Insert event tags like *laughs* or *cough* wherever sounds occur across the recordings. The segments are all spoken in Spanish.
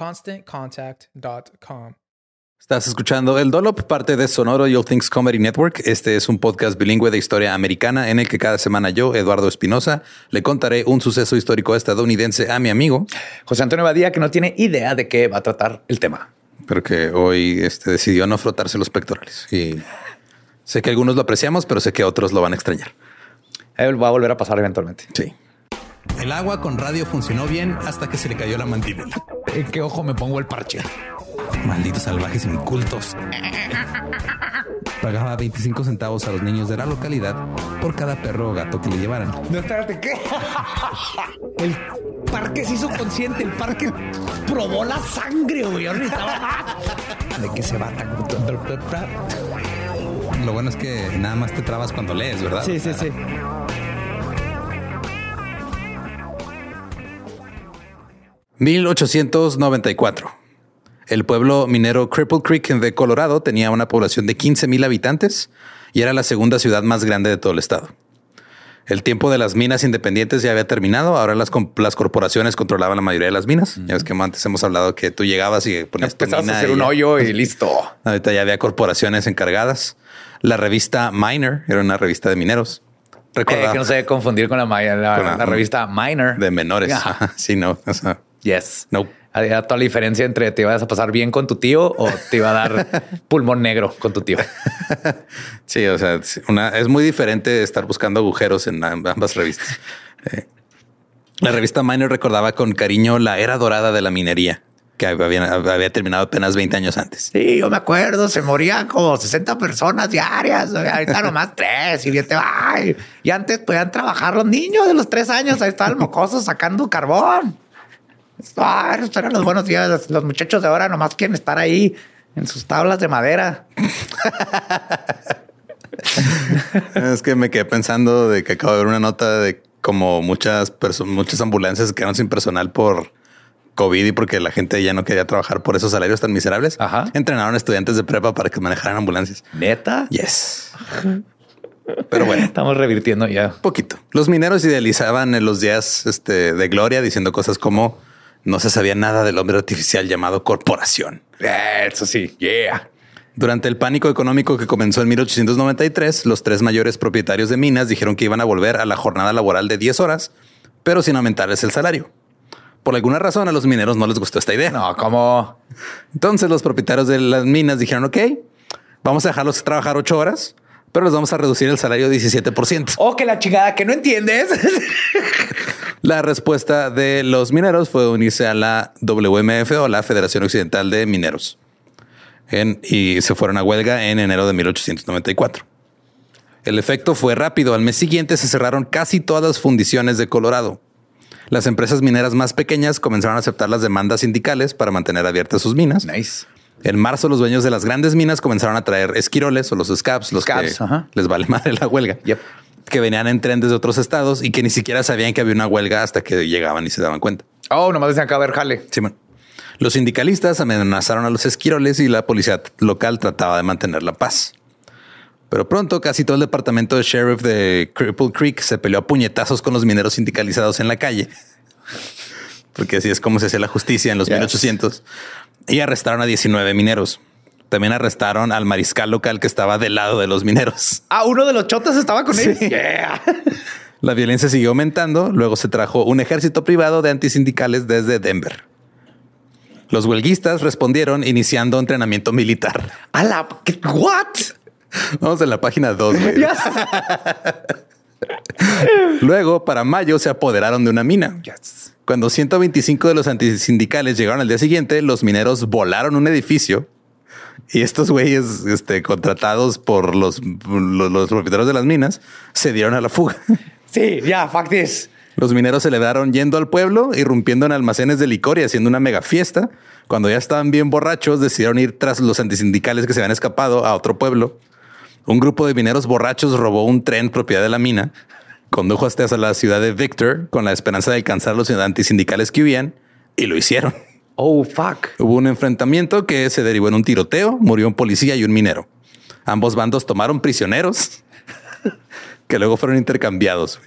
ConstantContact.com. Estás escuchando El Dolop, parte de Sonoro You'll Things Comedy Network. Este es un podcast bilingüe de historia americana en el que cada semana yo, Eduardo Espinosa, le contaré un suceso histórico estadounidense a mi amigo José Antonio Badía, que no tiene idea de qué va a tratar el tema. pero que hoy este, decidió no frotarse los pectorales. Y sé que algunos lo apreciamos, pero sé que otros lo van a extrañar. Él va a volver a pasar eventualmente. Sí. El agua con radio funcionó bien hasta que se le cayó la mandíbula. ¿En qué ojo me pongo el parche? Malditos salvajes incultos. Pagaba 25 centavos a los niños de la localidad por cada perro o gato que le llevaran. No, espérate, ¿qué? *laughs* El parque se hizo consciente, el parque probó la sangre, güey. ¿De qué se va? Lo bueno es que nada más te trabas cuando lees, ¿verdad? Sí, sí, sí. ...1894... El pueblo minero Cripple Creek de Colorado tenía una población de 15 mil habitantes y era la segunda ciudad más grande de todo el estado. El tiempo de las minas independientes ya había terminado. Ahora las, corporaciones controlaban la mayoría de las minas. Ya ves que antes hemos hablado que tú llegabas y ponías tu Empezabas a mina hacer y un hoyo y listo. *laughs* Ahorita ya había corporaciones encargadas. La revista Miner era una revista de mineros. Eh, que no se debe confundir con la, la- Con la- la revista Minor. de menores. Ajá. *laughs* sí, no. o sea, Yes. no. Había toda la diferencia entre te ibas a pasar bien con tu tío o te iba a dar *laughs* pulmón negro con tu tío. *laughs* Sí, o sea, es una, es muy diferente estar buscando agujeros en amb- ambas revistas. Eh, la revista Miner recordaba con cariño la era dorada de la minería, que había, había terminado apenas 20 años antes. Sí, yo me acuerdo, se morían como 60 personas diarias. Ahorita nomás *laughs* tres y bien te va. Y antes podían trabajar los niños de los tres años. Ahí estaban mocosos sacando carbón. Ah, eran los buenos días. Los- Los muchachos de ahora nomás quieren estar ahí en sus tablas de madera. *laughs* Es que me quedé pensando de que acabo de ver una nota de como muchas muchas ambulancias se quedaron sin personal por COVID y porque la gente ya no quería trabajar por esos salarios tan miserables. Ajá. Entrenaron estudiantes de prepa para que manejaran ambulancias. Neta. Yes. Pero bueno, Estamos revirtiendo ya. poquito. Los mineros idealizaban en los días este, de gloria diciendo cosas como no se sabía nada del hombre artificial llamado corporación. Eso sí. Yeah. Durante el pánico económico que comenzó en 1893, los tres mayores propietarios de minas dijeron que iban a volver a la jornada laboral de 10 horas, pero sin aumentarles el salario. Por alguna razón a los mineros no les gustó esta idea. No, como Entonces los propietarios de las minas dijeron, ok, vamos a dejarlos trabajar ocho horas, pero les vamos a reducir el salario 17%. Oh, que la chingada que no entiendes. *laughs* la respuesta de los mineros fue unirse a la WMF o la Federación Occidental de Mineros. y se fueron a huelga en enero de 1894. El efecto fue rápido. Al mes siguiente se cerraron casi todas las fundiciones de Colorado. Las empresas mineras más pequeñas comenzaron a aceptar las demandas sindicales para mantener abiertas sus minas. Nice. En marzo, los dueños de las grandes minas comenzaron a traer esquiroles o los scabs, los que les vale *laughs* madre la huelga, que venían en tren desde otros estados y que ni siquiera sabían que había una huelga hasta que llegaban y se daban cuenta. Oh, nomás decían que haber jale. Simón. Los sindicalistas amenazaron a los esquiroles y la policía local trataba de mantener la paz. Pero pronto casi todo el departamento de sheriff de Cripple Creek se peleó a puñetazos con los mineros sindicalizados en la calle. *laughs* Porque así es como se hace la justicia en los 1800 y arrestaron a 19 mineros. También arrestaron al mariscal local que estaba del lado de los mineros. Ah, uno de los chotas estaba con él. *laughs* La violencia siguió aumentando. Luego se trajo un ejército privado de antisindicales desde Denver. Los huelguistas respondieron iniciando entrenamiento militar. ¿A la what? Vamos a la página 2. *laughs* Luego, para mayo, se apoderaron de una mina. Cuando 125 de los antisindicales llegaron al día siguiente, los mineros volaron un edificio y estos güeyes este, contratados por los, los, propietarios de las minas se dieron a la fuga. *laughs* Sí, ya, fact is. Los mineros celebraron yendo al pueblo, irrumpiendo en almacenes de licor y haciendo una mega fiesta. Cuando ya estaban bien borrachos, decidieron ir tras los antisindicales que se habían escapado a otro pueblo. Un grupo de mineros borrachos robó un tren propiedad de la mina condujo hasta la ciudad de Victor con la esperanza de alcanzar los antisindicales que huían y lo hicieron. Oh, fuck. Hubo un enfrentamiento que se derivó en un tiroteo, murió un policía y un minero. Ambos bandos tomaron prisioneros *laughs* que luego fueron intercambiados.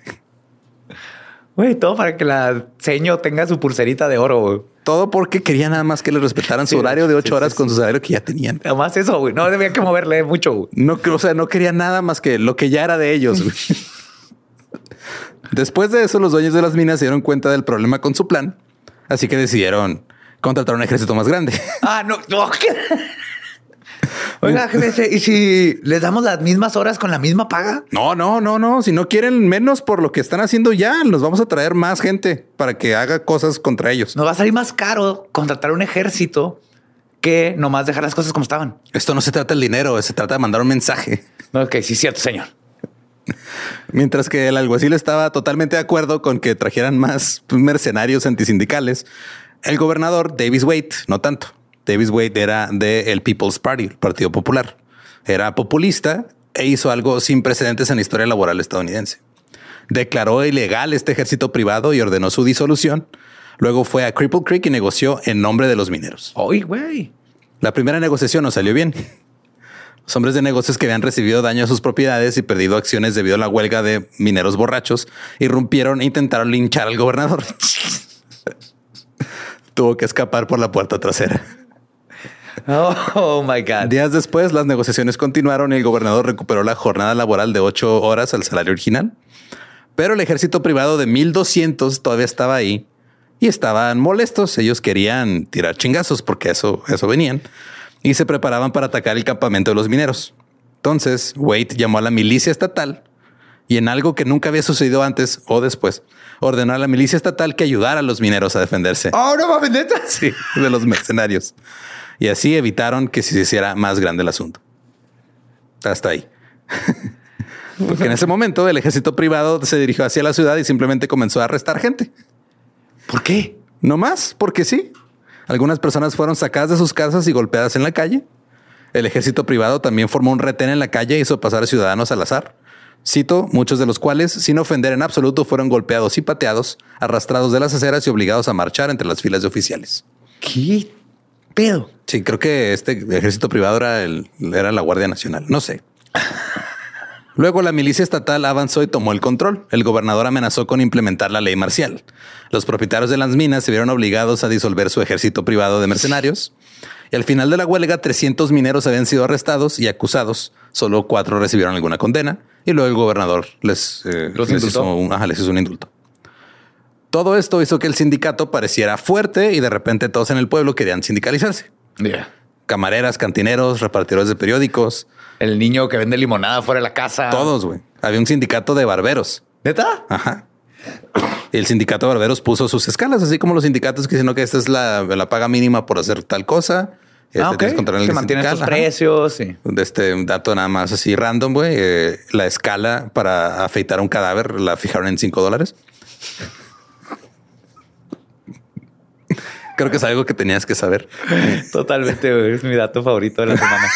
Güey, todo para que la seño tenga su pulserita de oro. Todo porque quería nada más que le respetaran su horario de ocho horas con su salario que ya tenían. Nada más eso, güey. No debía que moverle mucho. No, o sea, no quería nada más que lo que ya era de ellos. *laughs* Después de eso, los dueños de las minas se dieron cuenta del problema con su plan, así que decidieron contratar un ejército más grande. *laughs* Ah, no, no. Oiga, jefe, ¿y si les damos las mismas horas con la misma paga? No, no, no, no. Si no quieren menos por lo que están haciendo ya, nos vamos a traer más gente para que haga cosas contra ellos. Nos va a salir más caro contratar un ejército que nomás dejar las cosas como estaban. Esto no se trata del dinero, se trata de mandar un mensaje. Ok, sí, cierto, señor. Mientras que el alguacil estaba totalmente de acuerdo con que trajeran más mercenarios antisindicales, el gobernador Davis Wade no tanto. Davis Wade era del People's Party, el Partido Popular. Era populista e hizo algo sin precedentes en la historia laboral estadounidense. Declaró ilegal este ejército privado y ordenó su disolución. Luego fue a Cripple Creek y negoció en nombre de los mineros. güey. La primera negociación no salió bien. Los hombres de negocios que habían recibido daño a sus propiedades y perdido acciones debido a la huelga de mineros borrachos irrumpieron e intentaron linchar al gobernador. *laughs* Tuvo que escapar por la puerta trasera. *laughs* Oh, my God. Días después, las negociaciones continuaron y el gobernador recuperó la jornada laboral de ocho horas al salario original. Pero el ejército privado de 1200 todavía estaba ahí y estaban molestos. Ellos querían tirar chingazos porque eso, eso venían y se preparaban para atacar el campamento de los mineros. Entonces, Wade llamó a la milicia estatal y en algo que nunca había sucedido antes o después, ordenó a la milicia estatal que ayudara a los mineros a defenderse. Oh, no mames, *laughs* Sí, de los mercenarios. Y así evitaron que se hiciera más grande el asunto. Hasta ahí. *laughs* Porque en ese momento el ejército privado se dirigió hacia la ciudad y simplemente comenzó a arrestar gente. ¿Por qué? No más, porque sí. Algunas personas fueron sacadas de sus casas y golpeadas en la calle. El ejército privado también formó un retén en la calle e hizo pasar a ciudadanos al azar. Cito, muchos de los cuales, sin ofender en absoluto, fueron golpeados y pateados, arrastrados de las aceras y obligados a marchar entre las filas de oficiales. ¿Qué pedo? Sí, creo que este ejército privado era, el, era la Guardia Nacional. No sé. Luego la milicia estatal avanzó y tomó el control. El gobernador amenazó con implementar la ley marcial. Los propietarios de las minas se vieron obligados a disolver su ejército privado de mercenarios. Y al final de la huelga, 300 mineros habían sido arrestados y acusados. Solo cuatro recibieron alguna condena. Y luego el gobernador les, eh, hizo, un, un indulto. Todo esto hizo que el sindicato pareciera fuerte y de repente todos en el pueblo querían sindicalizarse. Camareras, cantineros, repartidores de periódicos. El niño que vende limonada fuera de la casa. Todos, güey. Había un sindicato de barberos. ¿Neta? Ajá. El sindicato de barberos puso sus escalas, así como los sindicatos que dicen que esta es la, la paga mínima por hacer tal cosa. Este, Ah, ok. tienes que el Se mantienen ajá. precios. Sí. Este un dato nada más así random, güey. Eh, la escala para afeitar un cadáver la fijaron en 5 dólares. Creo que es algo que tenías que saber. Totalmente, güey. Es mi dato favorito de la semana.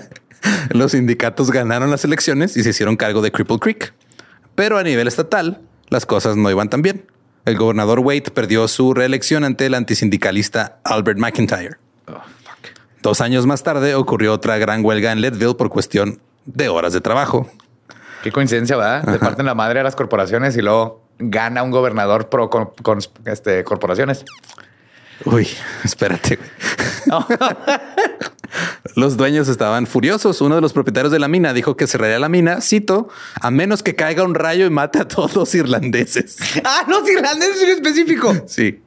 *laughs* Los sindicatos ganaron las elecciones y se hicieron cargo de Cripple Creek. Pero a nivel estatal, las cosas no iban tan bien. El gobernador Wade perdió su reelección ante el antisindicalista Albert McIntyre. Dos años más tarde ocurrió otra gran huelga en Leadville por cuestión de horas de trabajo. Qué coincidencia, ¿verdad? Le parten la madre a las corporaciones y luego gana un gobernador pro con, con, este, corporaciones. Uy, espérate. *laughs* No. *laughs* Los dueños estaban furiosos. Uno de los propietarios de la mina dijo que cerraría la mina, cito, a menos que caiga un rayo y mate a todos los irlandeses. *laughs* ah, los irlandeses en específico. Sí.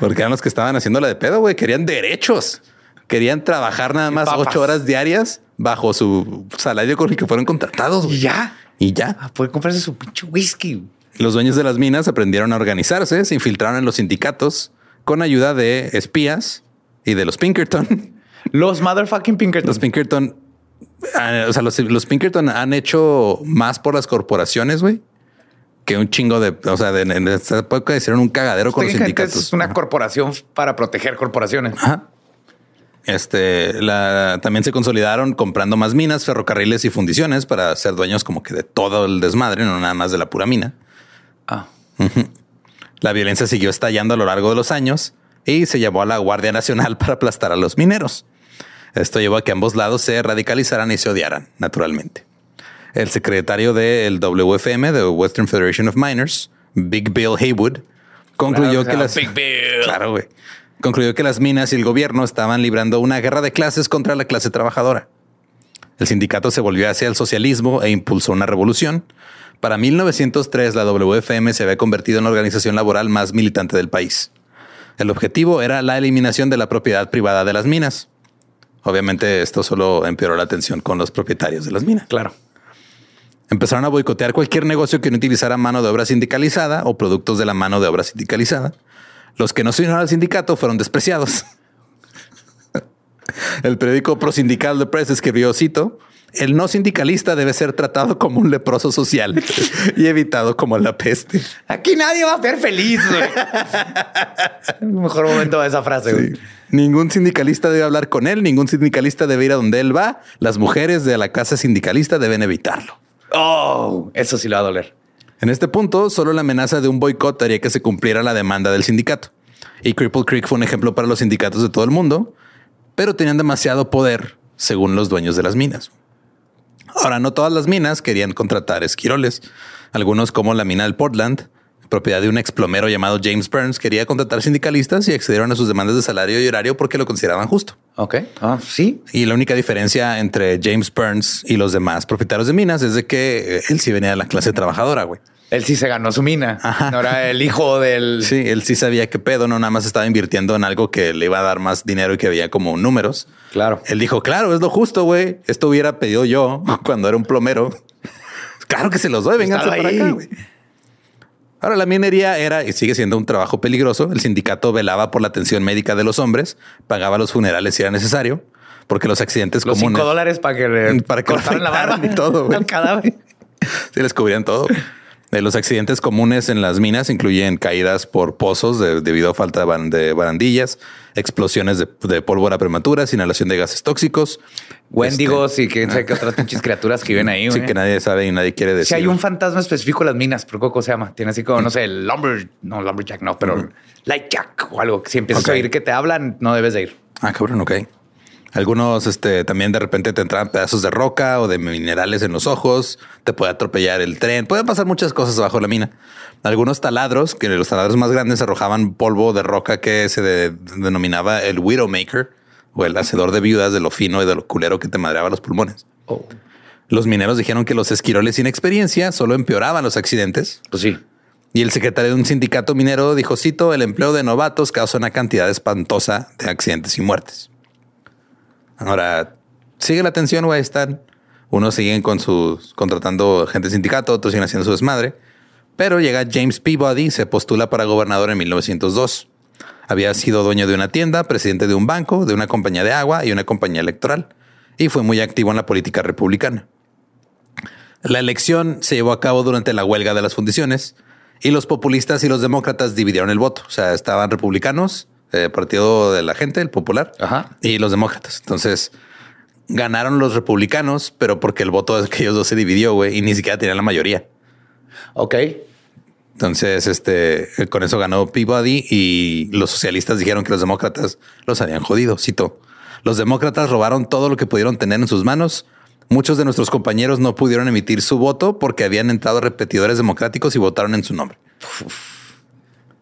Porque eran los que estaban haciéndola de pedo, güey. Querían derechos. Querían trabajar nada más papas. ocho horas diarias bajo su salario con el que fueron contratados. Y ya. Y ya. A poder comprarse su pinche whisky. Los dueños de las minas aprendieron a organizarse, se infiltraron en los sindicatos con ayuda de espías y de los Pinkerton. Los motherfucking Pinkerton. Los Pinkerton, o sea, los, los Pinkerton han hecho más por las corporaciones, güey, que un chingo de, o sea, de- en esta época hicieron un cagadero con los sindicatos. es una Ajá. corporación para proteger corporaciones. Ajá. Este, la, también se consolidaron comprando más minas, ferrocarriles y fundiciones para ser dueños como que de todo el desmadre, no nada más de la pura mina. Ah. La violencia siguió estallando a lo largo de los años y se llamó a la Guardia Nacional para aplastar a los mineros. Esto llevó a que ambos lados se radicalizaran y se odiaran, naturalmente. El secretario del WFM, de Western Federation of Miners, Big Bill Haywood, concluyó Claro, que las Big Bill. Claro, güey. Concluyó que las minas y el gobierno estaban librando una guerra de clases contra la clase trabajadora. El sindicato se volvió hacia el socialismo e impulsó una revolución. Para 1903, la WFM se había convertido en la organización laboral más militante del país. El objetivo era la eliminación de la propiedad privada de las minas. Obviamente esto solo empeoró la tensión con los propietarios de las minas. Claro. Empezaron a boicotear cualquier negocio que no utilizara mano de obra sindicalizada o productos de la mano de obra sindicalizada. Los que no se unieron al sindicato fueron despreciados. El periódico prosindical The Press escribió, cito, el no sindicalista debe ser tratado como un leproso social y evitado como la peste. Aquí nadie va a ser feliz. el *laughs* mejor momento de esa frase. güey. Ningún sindicalista debe hablar con él, ningún sindicalista debe ir a donde él va. Las mujeres de la casa sindicalista deben evitarlo. Oh, eso sí le va a doler. En este punto, solo la amenaza de un boicot haría que se cumpliera la demanda del sindicato. Y Cripple Creek fue un ejemplo para los sindicatos de todo el mundo, pero tenían demasiado poder según los dueños de las minas. Ahora, no todas las minas querían contratar esquiroles. Algunos, como la mina del Portland, propiedad de un ex plomero llamado James Burns, quería contratar sindicalistas y accedieron a sus demandas de salario y horario porque lo consideraban justo. Ok. Ah, sí. Y la única diferencia entre James Burns y los demás propietarios de minas es de que eh, él sí venía de la clase trabajadora, güey. Él sí se ganó su mina. Ajá. No era el hijo del. *laughs* Sí, él sí sabía qué pedo, no nada más estaba invirtiendo en algo que le iba a dar más dinero y que veía como números. Claro. Él dijo, claro, es lo justo, güey. Esto hubiera pedido yo *laughs* cuando era un plomero. Claro que se los doy, Estaba para acá, güey. Ahora, la minería era y sigue siendo un trabajo peligroso. El sindicato velaba por la atención médica de los hombres, pagaba los funerales si era necesario, porque los accidentes Los comunes... cinco dólares para que le Para que lo cortaran la barba y todo, al *laughs* cadáver. *laughs* Sí, les cubrían todo. De los accidentes comunes en las minas incluyen caídas por pozos de- debido a falta de, barandillas, explosiones de, de pólvora prematuras, inhalación de gases tóxicos. Wendigos y quién sabe qué otras pinches criaturas que viven ahí. Este, Sí, que nadie sabe y nadie quiere decir. Si hay un fantasma específico en las minas, pero ¿cómo se llama? Tiene así como, no sé, el lumber, no, lumberjack, no, pero lightjack o algo. Si empiezas a oír que te hablan, no debes de ir. Ah, cabrón, ok. Algunos este, también de repente te entran pedazos de roca o de minerales en los ojos, te puede atropellar el tren, pueden pasar muchas cosas bajo la mina. Algunos taladros, que los taladros más grandes arrojaban polvo de roca que se de- denominaba el Widowmaker o el hacedor de viudas de lo fino y de lo culero que te madreaba los pulmones. Oh, Los mineros dijeron que los esquiroles sin experiencia solo empeoraban los accidentes. pues sí. Y el secretario de un sindicato minero dijo, cito, el empleo de novatos causa una cantidad espantosa de accidentes y muertes. Ahora, sigue la tensión, güey. Están. Unos siguen con sus contratando gente de sindicato, otros siguen haciendo su desmadre. Pero llega James Peabody y se postula para gobernador en 1902. Había sido dueño de una tienda, presidente de un banco, de una compañía de agua y una compañía electoral. Y fue muy activo en la política republicana. La elección se llevó a cabo durante la huelga de las fundiciones y los populistas y los demócratas dividieron el voto. O sea, estaban republicanos, eh, Partido de la Gente, el Popular, Ajá. y los demócratas. Entonces ganaron los republicanos, pero porque el voto de aquellos dos se dividió, güey, y ni siquiera tenían la mayoría. Ok. Entonces, este, con eso ganó Peabody y los socialistas dijeron que los demócratas los habían jodido. Cito, los demócratas robaron todo lo que pudieron tener en sus manos. Muchos de nuestros compañeros no pudieron emitir su voto porque habían entrado repetidores democráticos y votaron en su nombre.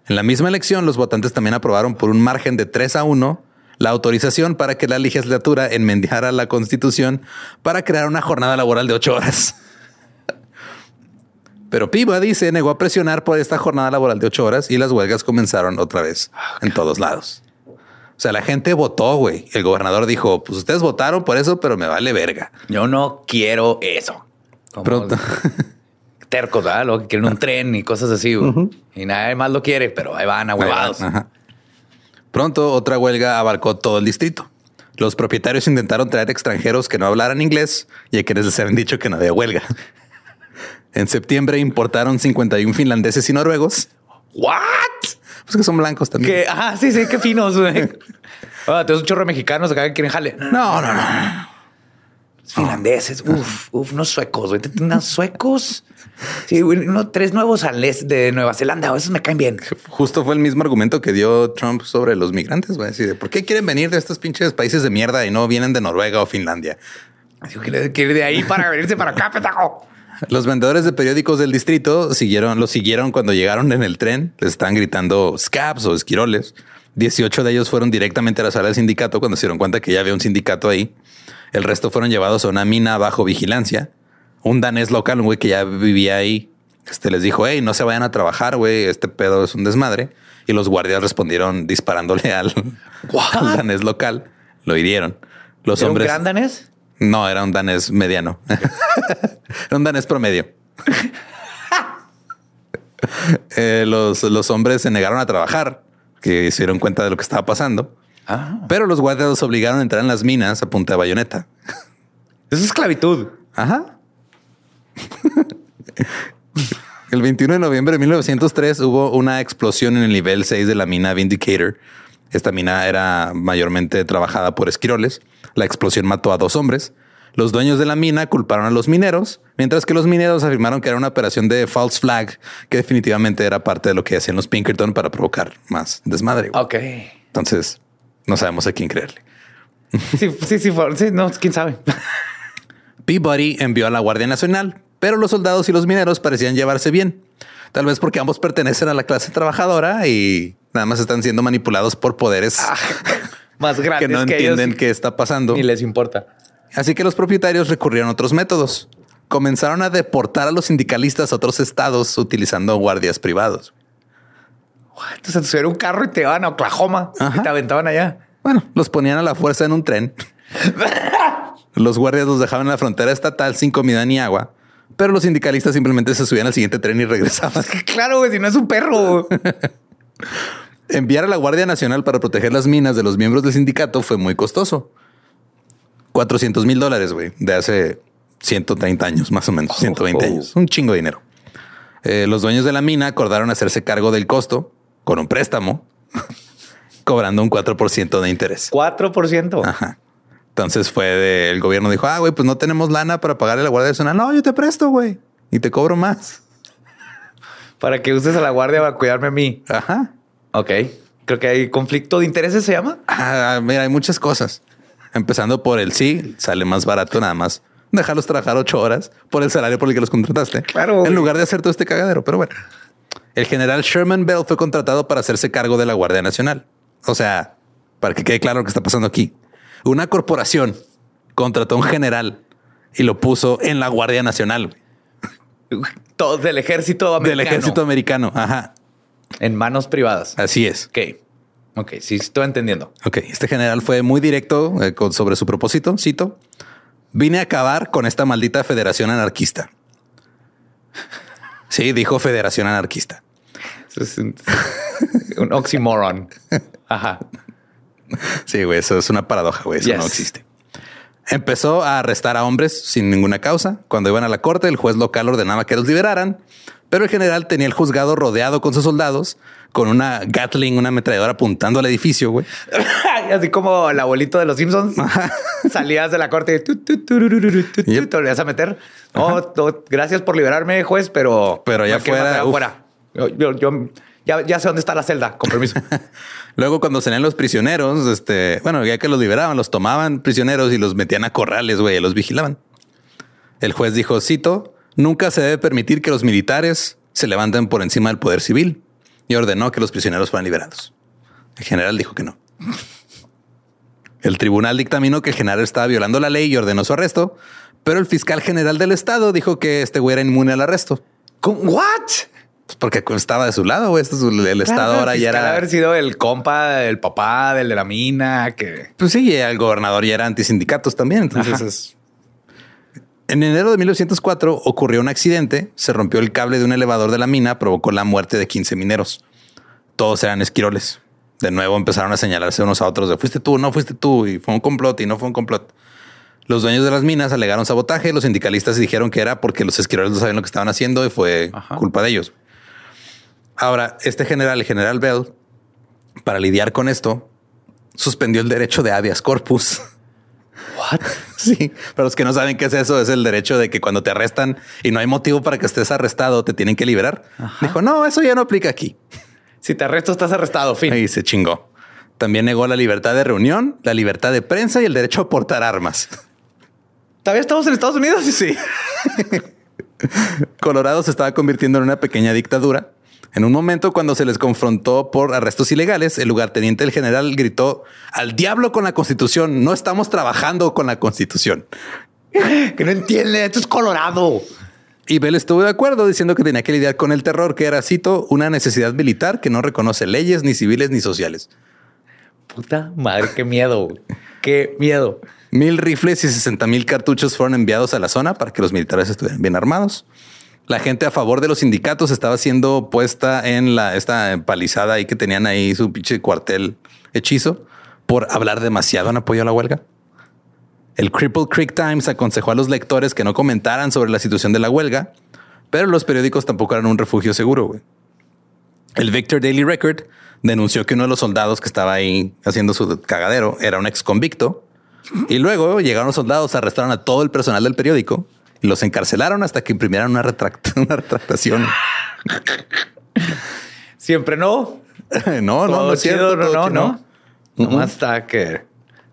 En la misma elección, los votantes también aprobaron por un margen de 3 a 1 la autorización para que la legislatura enmendara la constitución para crear una jornada laboral de ocho horas. Pero Peabody se negó a presionar por esta jornada laboral de ocho horas y las huelgas comenzaron otra vez en todos lados. O sea, la gente votó, güey. El gobernador dijo, pues ustedes votaron por eso, pero me vale verga. Yo no quiero eso. Pronto. *laughs* tercos, ¿verdad? Lo que quieren un tren y cosas así. güey. Y nadie más lo quiere, pero ahí van ahuevados. Pronto otra huelga abarcó todo el distrito. Los propietarios intentaron traer extranjeros que no hablaran inglés y a quienes les habían dicho que no había huelga. En septiembre importaron 51 finlandeses y noruegos. ¿What? Pues que son blancos también. Que, ah, sí, sí, qué finos, güey. *laughs* Ah, un chorro de mexicanos acá que quieren jale. No, no, no. Finlandeses, uf, uf, unos suecos, güey. Unos suecos. Sí, uno, tres nuevos de Nueva Zelanda. Esos me caen bien. Justo fue el mismo argumento que dio Trump sobre los migrantes. güey. Así de por qué quieren venir de estos pinches países de mierda y no vienen de Noruega o Finlandia. Así que quiere de ahí para venirse para acá, *laughs* petajo. Los vendedores de periódicos del distrito siguieron, los siguieron cuando llegaron en el tren. Les estaban gritando scabs o esquiroles. 18 de ellos fueron directamente a la sala del sindicato cuando se dieron cuenta que ya había un sindicato ahí. El resto fueron llevados a una mina bajo vigilancia. Un danés local, un güey que ya vivía ahí, este les dijo, hey, no se vayan a trabajar, güey, este pedo es un desmadre. Y los guardias respondieron disparándole al, *laughs* al danés local. Lo hirieron. Los ¿Era un hombres... gran danés? No, era un danés mediano. *laughs* era un danés promedio. *laughs* Eh, los, los hombres se negaron a trabajar, que se dieron cuenta de lo que estaba pasando. Ah, Pero los guardias los obligaron a entrar en las minas a punta de bayoneta. eso es esclavitud. Ajá. *laughs* el 21 de noviembre de 1903 hubo una explosión en el nivel 6 de la mina Vindicator. Esta mina era mayormente trabajada por esquiroles. La explosión mató a dos hombres. Los dueños de la mina culparon a los mineros, mientras que los mineros afirmaron que era una operación de false flag, que definitivamente era parte de lo que hacían los Pinkerton para provocar más desmadre. güey. Ok. Entonces, no sabemos a quién creerle. Sí, sí, sí, sí, no, quién sabe. Peabody envió a la Guardia Nacional, pero los soldados y los mineros parecían llevarse bien. Tal vez porque ambos pertenecen a la clase trabajadora y nada más están siendo manipulados por poderes Más grandes que no ellos entienden qué está pasando. Ni les importa. Así que los propietarios recurrieron a otros métodos. Comenzaron a deportar a los sindicalistas a otros estados utilizando guardias privados. Entonces te subieron un carro y te iban a Oklahoma Ajá. y te aventaban allá. Bueno, los ponían a la fuerza en un tren. *laughs* los guardias los dejaban en la frontera estatal sin comida ni agua, pero los sindicalistas simplemente se subían al siguiente tren y regresaban. Claro, güey, si no es un perro. *laughs* Enviar a la Guardia Nacional para proteger las minas de los miembros del sindicato fue muy costoso. 400 mil dólares, güey, de hace 130 años, más o menos, 120 oh. años. Un chingo de dinero. Eh, los dueños de la mina acordaron hacerse cargo del costo con un préstamo, *laughs* cobrando un 4% de interés. 4%. Ajá. Entonces fue de, el gobierno dijo, ah, güey, pues no tenemos lana para pagarle a la Guardia Nacional. No, yo te presto, güey, y te cobro más. *laughs* Para que uses a la guardia para cuidarme a mí. Ajá. Ok. Creo que hay conflicto de intereses, se llama. Ah, mira, hay muchas cosas. Empezando por el sí, sale más barato nada más dejarlos trabajar ocho horas por el salario por el que los contrataste. Claro, güey. En lugar de hacer todo este cagadero. Pero bueno, el general Sherman Bell fue contratado para hacerse cargo de la Guardia Nacional. O sea, para que quede claro lo que está pasando aquí. Una corporación contrató a un general y lo puso en la Guardia Nacional Todo del ejército americano. del ejército americano. Ajá. En manos privadas. Así es. Ok. Ok, sí, estoy entendiendo. Ok, este general fue muy directo eh, con- sobre su propósito, cito, vine a acabar con esta maldita federación anarquista. Sí, dijo federación anarquista. Eso es un, *laughs* un oxymoron. Ajá. Sí, güey, eso es una paradoja, güey, eso Yes. no existe. Empezó a arrestar a hombres sin ninguna causa. Cuando iban a la corte, el juez local ordenaba que los liberaran, pero el general tenía el juzgado rodeado con sus soldados, con una Gatling, una ametralladora apuntando al edificio, güey. *laughs* Así como el abuelito de los Simpsons. Salías de la corte y Yep. te volvías a meter. Oh, gracias por liberarme, juez, pero... Pero allá quemas afuera. Yo, yo- yo- ya, ya sé dónde está la celda, con permiso. *laughs* Luego, cuando salían los prisioneros, este, bueno, ya que los liberaban, los tomaban prisioneros y los metían a corrales, güey, los vigilaban. El juez dijo, cito, nunca se debe permitir que los militares se levanten por encima del poder civil y ordenó que los prisioneros fueran liberados. El general dijo que no. El tribunal dictaminó que el general estaba violando la ley y ordenó su arresto, pero el fiscal general del estado dijo que este güey era inmune al arresto. ¿Con what? Pues porque estaba de su lado, güey. Esto es el estado ahora el ya era... haber sido el compa, el papá, del de la mina, que... Pues sí, el gobernador ya era antisindicatos también. Entonces es. En enero de 1904 ocurrió un accidente, se rompió el cable de un elevador de la mina, provocó la muerte de 15 mineros. Todos eran esquiroles. De nuevo empezaron a señalarse unos a otros de fuiste tú, no fuiste tú, y fue un complot y no fue un complot. Los dueños de las minas alegaron sabotaje, los sindicalistas dijeron que era porque los esquiroles no sabían lo que estaban haciendo y fue Ajá. culpa de ellos. Ahora, este general, el general Bell, para lidiar con esto, suspendió el derecho de habeas corpus. *laughs* What? *laughs* Sí, para los que no saben qué es eso, es el derecho de que cuando te arrestan y no hay motivo para que estés arrestado, te tienen que liberar. Dijo, no, eso ya no aplica aquí. Si te arresto, estás arrestado. Fin. Y se chingó. También negó la libertad de reunión, la libertad de prensa y el derecho a portar armas. ¿Todavía estamos en Estados Unidos? Sí. *laughs* Colorado se estaba convirtiendo en una pequeña dictadura. En un momento cuando se les confrontó por arrestos ilegales, el lugarteniente del general gritó al diablo con la constitución. No estamos trabajando con la constitución. *laughs* Que no entiende. Esto es Colorado. Y Bell estuvo de acuerdo diciendo que tenía que lidiar con el terror, que era, cito, una necesidad militar que no reconoce leyes ni civiles ni sociales. Puta madre, qué miedo. Qué miedo. Mil rifles y 60 mil cartuchos fueron enviados a la zona para que los militares estuvieran bien armados. La gente a favor de los sindicatos estaba siendo puesta en la esta empalizada ahí que tenían ahí su pinche cuartel hechizo por hablar demasiado en apoyo a la huelga. El Cripple Creek Times aconsejó a los lectores que no comentaran sobre la situación de la huelga, pero los periódicos tampoco eran un refugio seguro. El Victor Daily Record denunció que uno de los soldados que estaba ahí haciendo su cagadero era un ex convicto y luego llegaron los soldados, arrestaron a todo el personal del periódico los encarcelaron hasta que imprimieran una, retract- *laughs* una retractación. Siempre no. no, no, Todo no es cierto. chido, no, no, chido. no. Nomás hasta que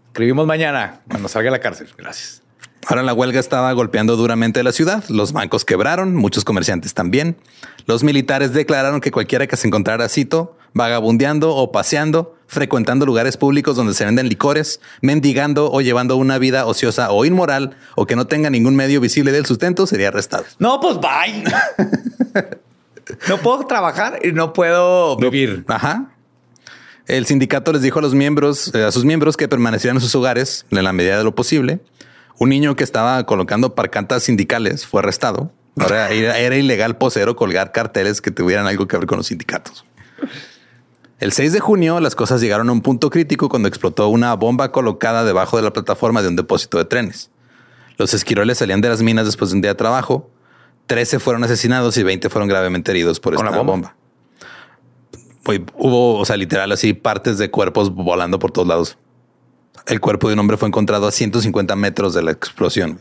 escribimos mañana cuando salga a la cárcel. Gracias. Ahora la huelga estaba golpeando duramente la ciudad. Los bancos quebraron, muchos comerciantes también. Los militares declararon que cualquiera que se encontrara cito, vagabundeando o paseando, frecuentando lugares públicos donde se venden licores, mendigando o llevando una vida ociosa o inmoral o que no tenga ningún medio visible del sustento sería arrestado. No, pues bye. *laughs* no puedo trabajar y no puedo vivir. Ajá. El sindicato les dijo a los miembros, eh, a sus miembros que permanecieran en sus hogares en la medida de lo posible. Un niño que estaba colocando parcantas sindicales fue arrestado. Ahora era, era ilegal poseer o colgar carteles que tuvieran algo que ver con los sindicatos. El 6 de junio las cosas llegaron a un punto crítico cuando explotó una bomba colocada debajo de la plataforma de un depósito de trenes. Los esquiroles salían de las minas después de un día de trabajo. 13 fueron asesinados y 20 fueron gravemente heridos por ¿Con esta bomba? bomba. Fue- hubo, o sea, literal, así partes de cuerpos volando por todos lados. El cuerpo de un hombre fue encontrado a 150 metros de la explosión.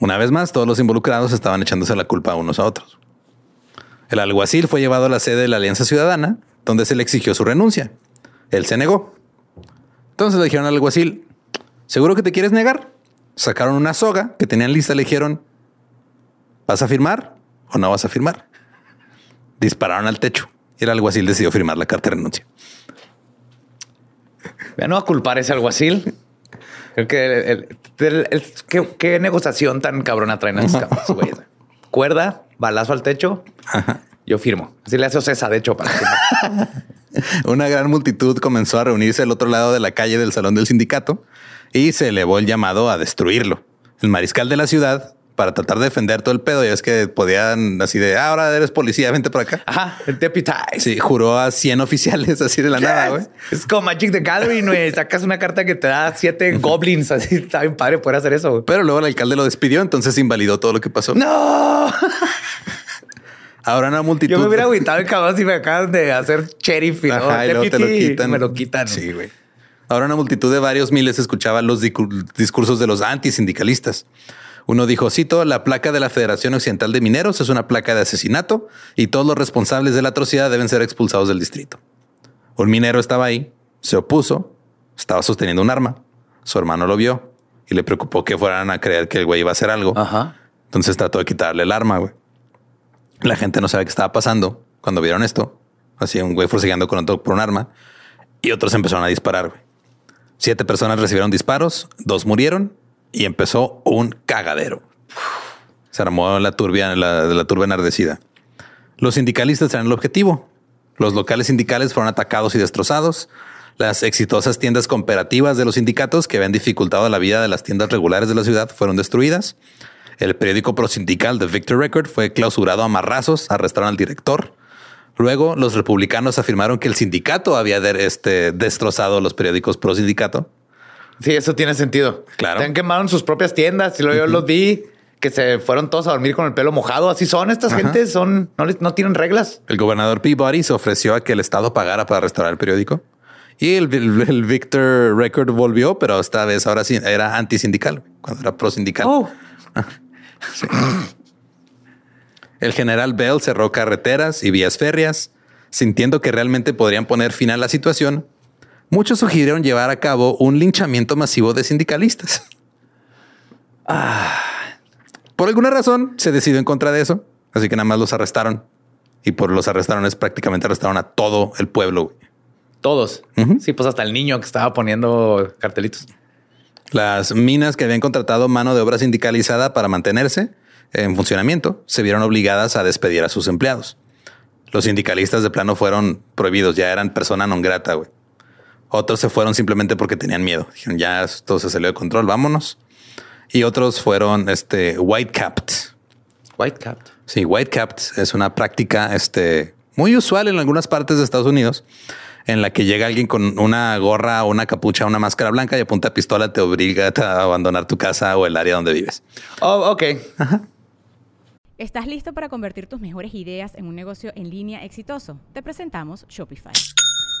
Una vez más, todos los involucrados estaban echándose la culpa unos a otros. El alguacil fue llevado a la sede de la Alianza Ciudadana, donde se le exigió su renuncia. Él se negó. Entonces le dijeron al alguacil, ¿seguro que te quieres negar? Sacaron una soga que tenían lista, le dijeron, ¿vas a firmar o no vas a firmar? Dispararon al techo y el alguacil decidió firmar la carta de renuncia. Ya no va a culpar ese alguacil. Creo que el- el- el- el- ¿qué, qué negociación tan cabrona traen a estos cabrones, güey. Cuerda, balazo al techo Yo firmo. Así le hace Ocesa, de hecho, para *laughs* Una gran multitud comenzó a reunirse al otro lado de la calle del salón del sindicato y se elevó el llamado a destruirlo. El mariscal de la ciudad, para tratar de defender todo el pedo, ya es que podían así de "Ah, ahora eres policía, vente por acá. Ajá, el deputize. Sí, juró a 100 oficiales así de la nada, güey. Es como Magic the Gathering, güey. Sacas una carta que te da siete goblins. Así está bien padre poder hacer eso. güey. Pero luego el alcalde lo despidió, entonces invalidó todo lo que pasó. No, Ahora una multitud. yo me hubiera agüitado el cabrón si me acaban de hacer sheriff y Ajá, y luego te lo quitan. Me lo quitan. Sí, güey. Ahora una multitud de varios miles escuchaba los discursos de los antisindicalistas. Uno dijo, cito, la placa de la Federación Occidental de Mineros es una placa de asesinato y todos los responsables de la atrocidad deben ser expulsados del distrito. Un minero estaba ahí, se opuso, estaba sosteniendo un arma. Su hermano lo vio y le preocupó que fueran a creer que el güey iba a hacer algo. Ajá. Entonces trató de quitarle el arma, güey. La gente no sabía qué estaba pasando cuando vieron esto. Así un güey forcejeando con otro por un arma y otros empezaron a disparar. Siete personas recibieron disparos, dos murieron y empezó un cagadero. Se armó la turbia, la, la turba enardecida. Los sindicalistas eran el objetivo. Los locales sindicales fueron atacados y destrozados. Las exitosas tiendas cooperativas de los sindicatos que habían dificultado la vida de las tiendas regulares de la ciudad fueron destruidas. El periódico prosindical The Victor Record fue clausurado a marrazos, arrestaron al director. Luego, los republicanos afirmaron que el sindicato había de- este, destrozado los periódicos pro sindicato. Sí, eso tiene sentido. Claro. Te han quemado en sus propias tiendas y luego yo los vi que se fueron todos a dormir con el pelo mojado. Así son estas Ajá. gentes, son no, les- no tienen reglas. El gobernador Peabody se ofreció a que el Estado pagara para restaurar el periódico. Y el, el- el Victor Record volvió, pero esta vez ahora sí era antisindical, cuando era pro sindical. El general Bell cerró carreteras y vías férreas, sintiendo que realmente podrían poner fin a la situación. Muchos sugirieron llevar a cabo un linchamiento masivo de sindicalistas. Ah. Por alguna razón se decidió en contra de eso, así que nada más los arrestaron. Y por los arrestaron es prácticamente arrestaron a todo el pueblo. todos. Sí, pues hasta el niño que estaba poniendo cartelitos. Las minas que habían contratado mano de obra sindicalizada para mantenerse en funcionamiento se vieron obligadas a despedir a sus empleados. Los sindicalistas de plano fueron prohibidos, ya eran persona non grata, güey. Otros se fueron simplemente porque tenían miedo. Dijeron, ya esto se salió de control, vámonos. Y otros fueron este, white capped. White cap. Sí, white capped es una práctica este, muy usual en algunas partes de Estados Unidos, en la que llega alguien con una gorra, una capucha, una máscara blanca y apunta a pistola, te obliga a abandonar tu casa o el área donde vives. Oh, ok. ¿Estás listo para convertir tus mejores ideas en un negocio en línea exitoso? Te presentamos Shopify.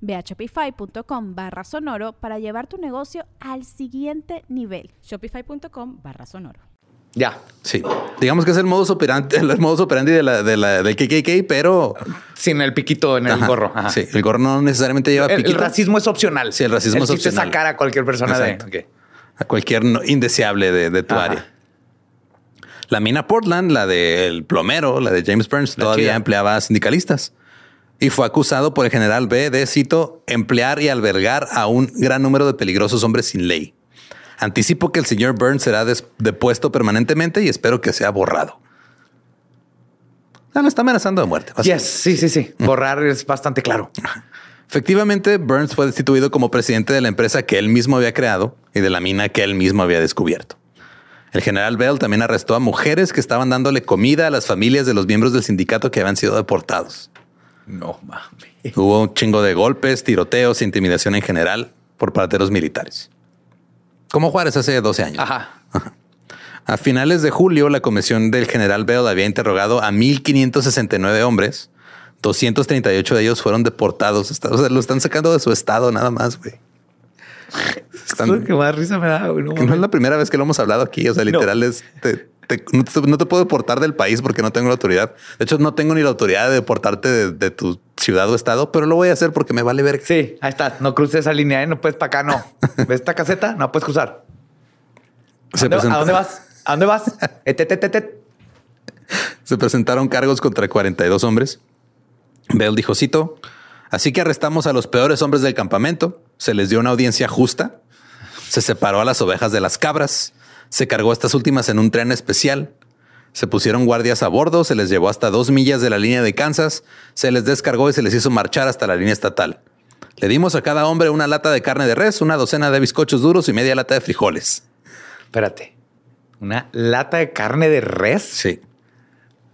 Ve a shopify.com barra sonoro para llevar tu negocio al siguiente nivel. Shopify.com barra sonoro. Ya. Sí, digamos que es el modus operandi, *laughs* el modus operandi de la, de la, del KKK, pero Sin el piquito en el Ajá, gorro. Ajá. Sí, el gorro no necesariamente lleva El, el piquito. racismo es opcional. Sí, el racismo es chiste opcional. sacar a cualquier persona Exacto. de. ok. a cualquier no- indeseable de, de tu Ajá. área. La mina Portland, la del plomero, la de James Burns, La todavía chida. empleaba sindicalistas y fue acusado por el general B de, cito, emplear y albergar a un gran número de peligrosos hombres sin ley. Anticipo que el señor Burns será depuesto permanentemente y espero que sea borrado. Ah, lo está amenazando de muerte. Yes, sí, sí, sí. Borrar es bastante claro. Efectivamente, Burns fue destituido como presidente de la empresa que él mismo había creado y de la mina que él mismo había descubierto. El general Bell también arrestó a mujeres que estaban dándole comida a las familias de los miembros del sindicato que habían sido deportados. No mames. Hubo un chingo de golpes, tiroteos, intimidación en general por parte de los militares. Como Juárez hace 12 años. Ajá. A finales de julio, la comisión del general Bell había interrogado a 1.569 hombres. 238 de ellos fueron deportados. O sea, lo están sacando de su estado nada más, güey. *laughs* Están... que más risa me da. no, es la primera vez que lo hemos hablado aquí. O sea, literal es... no, te, puedo deportar del país porque no tengo la autoridad. De hecho, no tengo ni la autoridad de deportarte de, tu ciudad o estado, pero lo voy a hacer porque me vale ver. Sí, ahí está. No cruces esa línea, ¿eh? no puedes para acá, no. *laughs* ¿Ves esta caseta? No puedes cruzar. ¿A dónde vas? ¿A dónde vas? *laughs* Se presentaron cargos contra 42 hombres. Bell dijo, cito, así que arrestamos a los peores hombres del campamento, se les dio una audiencia justa, se separó a las ovejas de las cabras, se cargó estas últimas en un tren especial, se pusieron guardias a bordo, se les llevó hasta dos millas de la línea de Kansas, se les descargó y se les hizo marchar hasta la línea estatal. Le dimos a cada hombre una lata de carne de res, una docena de bizcochos duros y media lata de frijoles. Espérate. ¿Una lata de carne de res? Sí.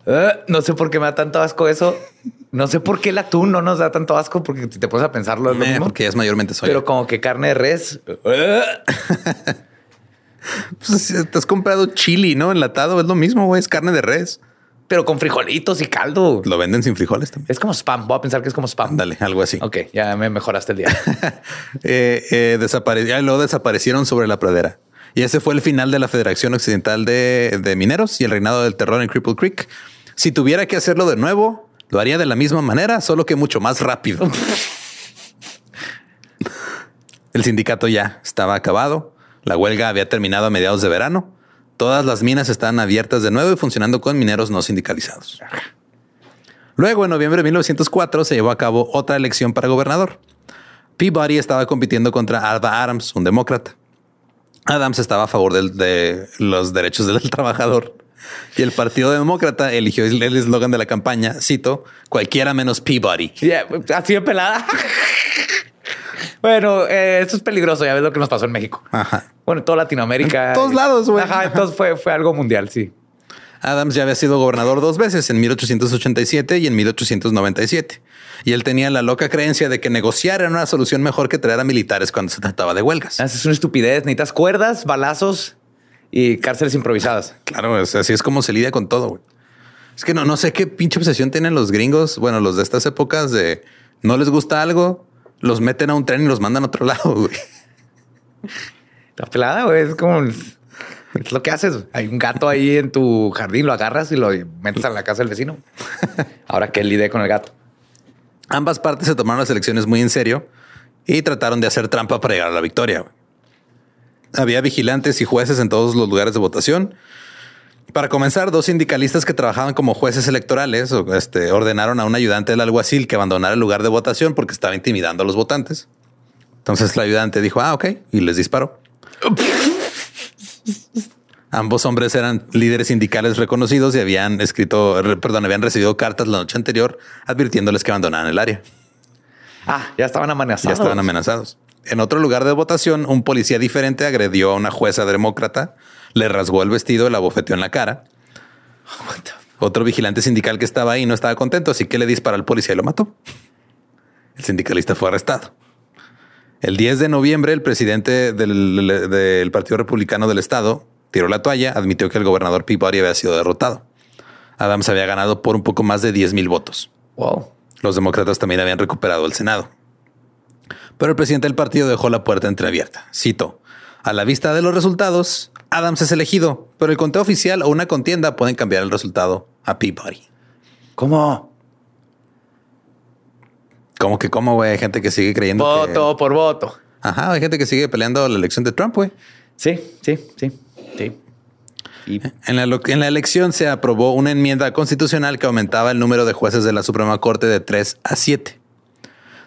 Ah, no sé por qué me da tanto asco eso. No sé por qué el atún no nos da tanto asco, porque si te puedes a pensarlo, es lo mismo. Porque es mayormente soya. Pero como que carne de res. *laughs* *laughs* pues te has comprado chili, ¿no? Enlatado es lo mismo, güey. Es carne de res. Pero con frijolitos y caldo. Lo venden sin frijoles también. Es como spam. Voy a pensar que es como spam. Dale, algo así. Ok, ya me mejoraste el día. *laughs* eh, eh, luego desaparecieron sobre la pradera. Y ese fue el final de la Federación Occidental de, Mineros y el reinado del terror en Cripple Creek. Si tuviera que hacerlo de nuevo, lo haría de la misma manera, solo que mucho más rápido. *laughs* el sindicato ya estaba acabado. La huelga había terminado a mediados de verano. Todas las minas estaban abiertas de nuevo y funcionando con mineros no sindicalizados. Luego, en noviembre de 1904, se llevó a cabo otra elección para gobernador. Peabody estaba compitiendo contra Alva Adams, un demócrata. Adams estaba a favor de los derechos del *laughs* trabajador y el Partido Demócrata eligió el eslogan de la campaña, cito, cualquiera menos Peabody. así de pelada. Bueno, eh, esto es peligroso. Ya ves lo que nos pasó en México. Ajá. Bueno, en toda Latinoamérica. En todos lados, güey. Ajá, entonces fue, fue algo mundial, sí. Adams ya había sido gobernador dos veces, en 1887 y en 1897. Y él tenía la loca creencia de que negociar era una solución mejor que traer a militares cuando se trataba de huelgas. Ah, es una estupidez. Necesitas cuerdas, balazos y cárceles improvisadas. Claro, así es como se lidia con todo. Es que no, no sé qué pinche obsesión tienen los gringos. Bueno, los de estas épocas de no les gusta algo, los meten a un tren y los mandan a otro *laughs* lado. Güey. Está pelada, güey. Es como es lo que haces. Hay un gato ahí en tu jardín, lo agarras y lo metes a la casa del vecino. Ahora que lidé con el gato. Ambas partes se tomaron las elecciones muy en serio y trataron de hacer trampa para llegar a la victoria. Había vigilantes y jueces en todos los lugares de votación. Para comenzar, dos sindicalistas que trabajaban como jueces electorales este, ordenaron a un ayudante del alguacil que abandonara el lugar de votación porque estaba intimidando a los votantes. Entonces el ayudante dijo, ah, ok, y les disparó. *laughs* Ambos hombres eran líderes sindicales reconocidos y habían escrito, perdón, habían recibido cartas la noche anterior advirtiéndoles que abandonaran el área. Ah, ya estaban amenazados. Ya estaban amenazados. En otro lugar de votación, un policía diferente agredió a una jueza demócrata, le rasgó el vestido y la bofeteó en la cara. Otro vigilante sindical que estaba ahí no estaba contento, así que le disparó al policía y lo mató. El sindicalista fue arrestado. El 10 de noviembre, el presidente del, Partido Republicano del Estado tiró la toalla, admitió que el gobernador Peabody había sido derrotado. Adams había ganado por un poco más de 10 mil votos. Wow. Los demócratas también habían recuperado el Senado. Pero el presidente del partido dejó la puerta entreabierta. Cito, a la vista de los resultados, Adams es elegido, pero el conteo oficial o una contienda pueden cambiar el resultado a Peabody. ¿Cómo? Como que cómo, güey, hay gente que sigue creyendo voto por voto. Ajá, hay gente que sigue peleando la elección de Trump, güey. Sí, sí, sí, sí. En, la, en la elección se aprobó una enmienda constitucional que aumentaba el número de jueces de la Suprema Corte de 3 a 7.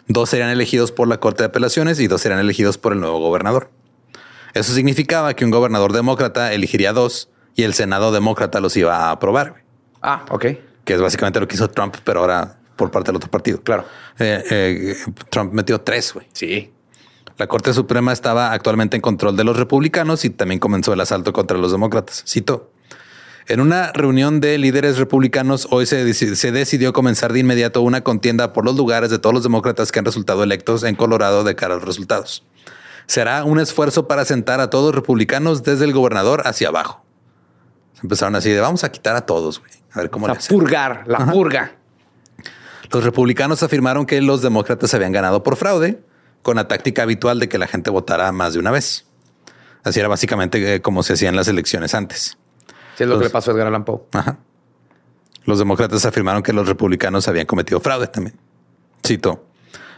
Dos serían elegidos por la Corte de Apelaciones y dos serían elegidos por el nuevo gobernador. Eso significaba que un gobernador demócrata elegiría dos y el Senado demócrata los iba a aprobar. Ah, ok. Que es básicamente lo que hizo Trump, pero ahora por parte del otro partido. Claro. Eh, eh, Trump metió tres, güey. Sí. La Corte Suprema estaba actualmente en control de los republicanos y también comenzó el asalto contra los demócratas. Cito. En una reunión de líderes republicanos, hoy se, se, decidió comenzar de inmediato una contienda por los lugares de todos los demócratas que han resultado electos en Colorado de cara a los resultados. Será un esfuerzo para sentar a todos los republicanos desde el gobernador hacia abajo. Empezaron así de vamos a quitar a todos, güey. A ver cómo a le hacen. purgar, la purga. Los republicanos afirmaron que los demócratas habían ganado por fraude, con la táctica habitual de que la gente votara más de una vez. Así era básicamente eh, como se hacían las elecciones antes. Sí, es lo Los- que le pasó a Edgar Allan Poe. Ajá. Los demócratas afirmaron que los republicanos habían cometido fraude también. Cito.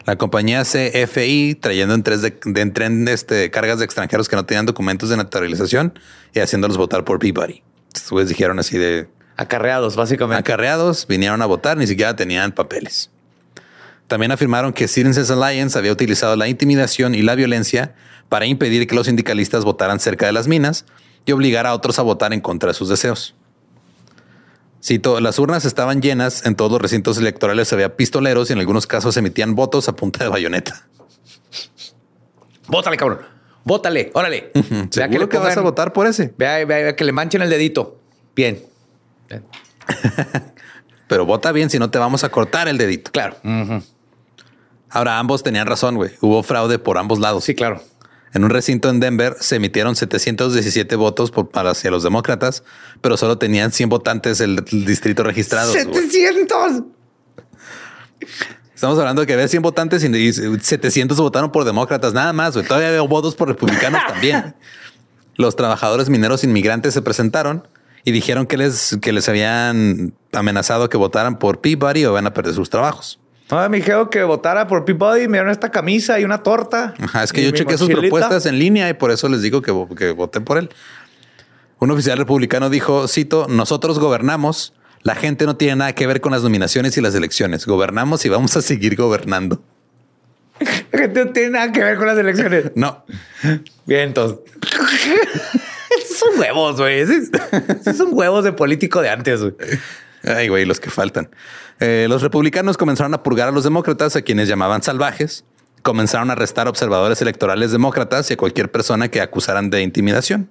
La compañía CFI trayendo en, tres de, de- en tren este, cargas de extranjeros que no tenían documentos de naturalización y haciéndolos votar por Peabody. Estos güeyes dijeron así de Acarreados, básicamente. acarreados, vinieron a votar, ni siquiera tenían papeles. También afirmaron que Citizens Alliance había utilizado la intimidación y la violencia para impedir que los sindicalistas votaran cerca de las minas y obligar a otros a votar en contra de sus deseos. Cito, las urnas estaban llenas, en todos los recintos electorales había pistoleros y en algunos casos se emitían votos a punta de bayoneta. Bótale, cabrón. Bótale, órale. Vea ¿Seguro le que vas a votar por ese? Vea, vea, vea que le manchen el dedito. Bien. *laughs* Pero vota bien, si no te vamos a cortar el dedito. Claro. Ahora, ambos tenían razón, güey. Hubo fraude por ambos lados. Sí, claro. En un recinto en Denver se emitieron 717 votos por, para hacia los demócratas, pero solo tenían 100 votantes el, el distrito registrado. 700. Estamos hablando de que había 100 votantes y, y 700 votaron por demócratas, nada más. Todavía había votos por republicanos *laughs* también. Los trabajadores mineros inmigrantes se presentaron y dijeron que les, que les habían amenazado que votaran por Peabody o van a perder sus trabajos. Ah, me dijeron que votara por Peabody, me dieron esta camisa y una torta. Ajá, es que yo chequé sus propuestas en línea y por eso les digo que, que voten por él. Un oficial republicano dijo, cito, nosotros gobernamos, la gente no tiene nada que ver con las nominaciones y las elecciones, gobernamos y vamos a seguir gobernando. *laughs* La gente no tiene nada que ver con las elecciones. *laughs* No, Bien, entonces. *laughs* Esos son huevos, güey. Esos son huevos de político de antes, güey. ay güey, los que faltan. Eh, los republicanos comenzaron a purgar a los demócratas, a quienes llamaban salvajes, comenzaron a arrestar observadores electorales demócratas y a cualquier persona que acusaran de intimidación.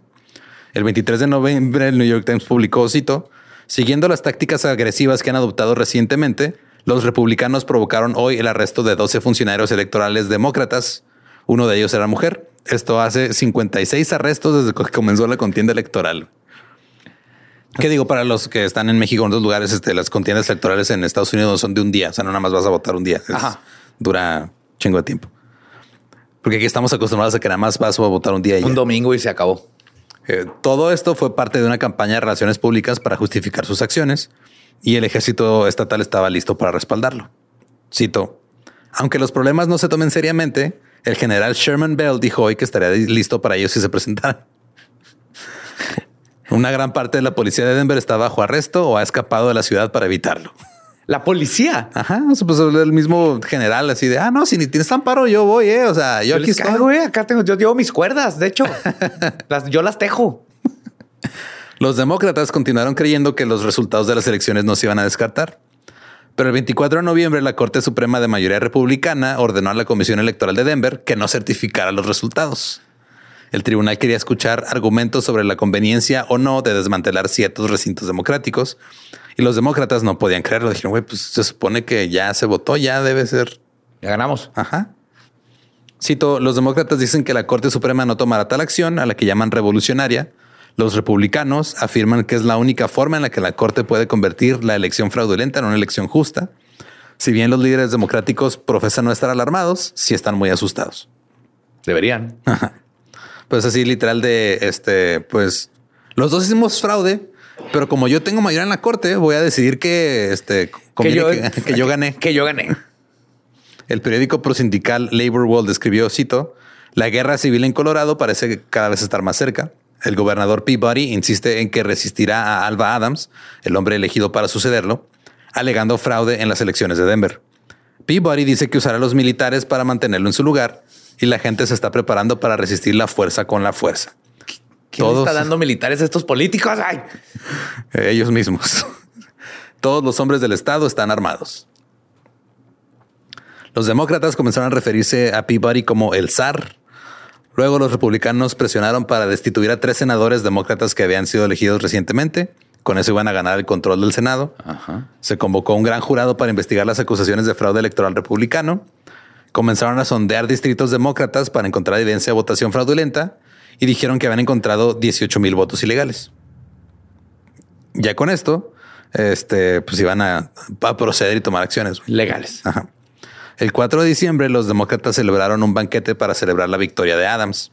El 23 de noviembre, el New York Times publicó, cito, siguiendo las tácticas agresivas que han adoptado recientemente, los republicanos provocaron hoy el arresto de 12 funcionarios electorales demócratas. Uno de ellos era mujer. Esto hace 56 arrestos desde que comenzó la contienda electoral. ¿Qué digo para los que están en México en otros lugares? Este, las contiendas electorales en Estados Unidos son de un día. O sea, no nada más vas a votar un día. Es- Ajá. Dura chingo de tiempo. Porque aquí estamos acostumbrados a que nada más vas a votar un día y ya. Un domingo y se acabó. Eh, todo esto fue parte de una campaña de relaciones públicas para justificar sus acciones y el ejército estatal estaba listo para respaldarlo. Cito, aunque los problemas no se tomen seriamente, el general Sherman Bell dijo hoy que estaría listo para ellos si se presentaran. Una gran parte de la policía de Denver está bajo arresto o ha escapado de la ciudad para evitarlo. La policía. Ajá, pues el mismo general así de, ah, no, si ni tienes amparo, yo voy, eh. O sea, yo, Yo aquí les estoy. caigo, güey. Acá tengo, yo llevo mis cuerdas. De hecho, *laughs* las, yo las tejo. Los demócratas continuaron creyendo que los resultados de las elecciones no se iban a descartar. Pero el 24 de noviembre, la Corte Suprema de mayoría republicana ordenó a la Comisión Electoral de Denver que no certificara los resultados. El tribunal quería escuchar argumentos sobre la conveniencia o no de desmantelar ciertos recintos democráticos y los demócratas no podían creerlo. Dijeron, güey, pues se supone que ya se votó, ya debe ser Ya ganamos. Ajá. Cito, los demócratas dicen que la Corte Suprema no tomará tal acción a la que llaman revolucionaria. Los republicanos afirman que es la única forma en la que la Corte puede convertir la elección fraudulenta en una elección justa. Si bien los líderes democráticos profesan no estar alarmados, sí están muy asustados. Deberían. Pues así literal de este, pues los dos hicimos fraude, pero como yo tengo mayoría en la corte, voy a decidir que este conviene que, *laughs* que yo gané. *laughs* Que yo gané. El periódico prosindical Labor World escribió, cito, la guerra civil en Colorado parece cada vez estar más cerca. El gobernador Peabody insiste en que resistirá a Alba Adams, el hombre elegido para sucederlo, alegando fraude en las elecciones de Denver. Peabody dice que usará a los militares para mantenerlo en su lugar y la gente se está preparando para resistir la fuerza con la fuerza. ¿Quién Todos- está dando militares a estos políticos? Ay, *laughs* Ellos mismos. Todos los hombres del Estado están armados. Los demócratas comenzaron a referirse a Peabody como el zar. Luego los republicanos presionaron para destituir a tres senadores demócratas que habían sido elegidos recientemente. Con eso iban a ganar el control del Senado. Se convocó un gran jurado para investigar las acusaciones de fraude electoral republicano. Comenzaron a sondear distritos demócratas para encontrar evidencia de votación fraudulenta y dijeron que habían encontrado 18 mil votos ilegales. Ya con esto, este, pues iban a, a proceder y tomar acciones. Legales. Ajá. El 4 de diciembre, los demócratas celebraron un banquete para celebrar la victoria de Adams.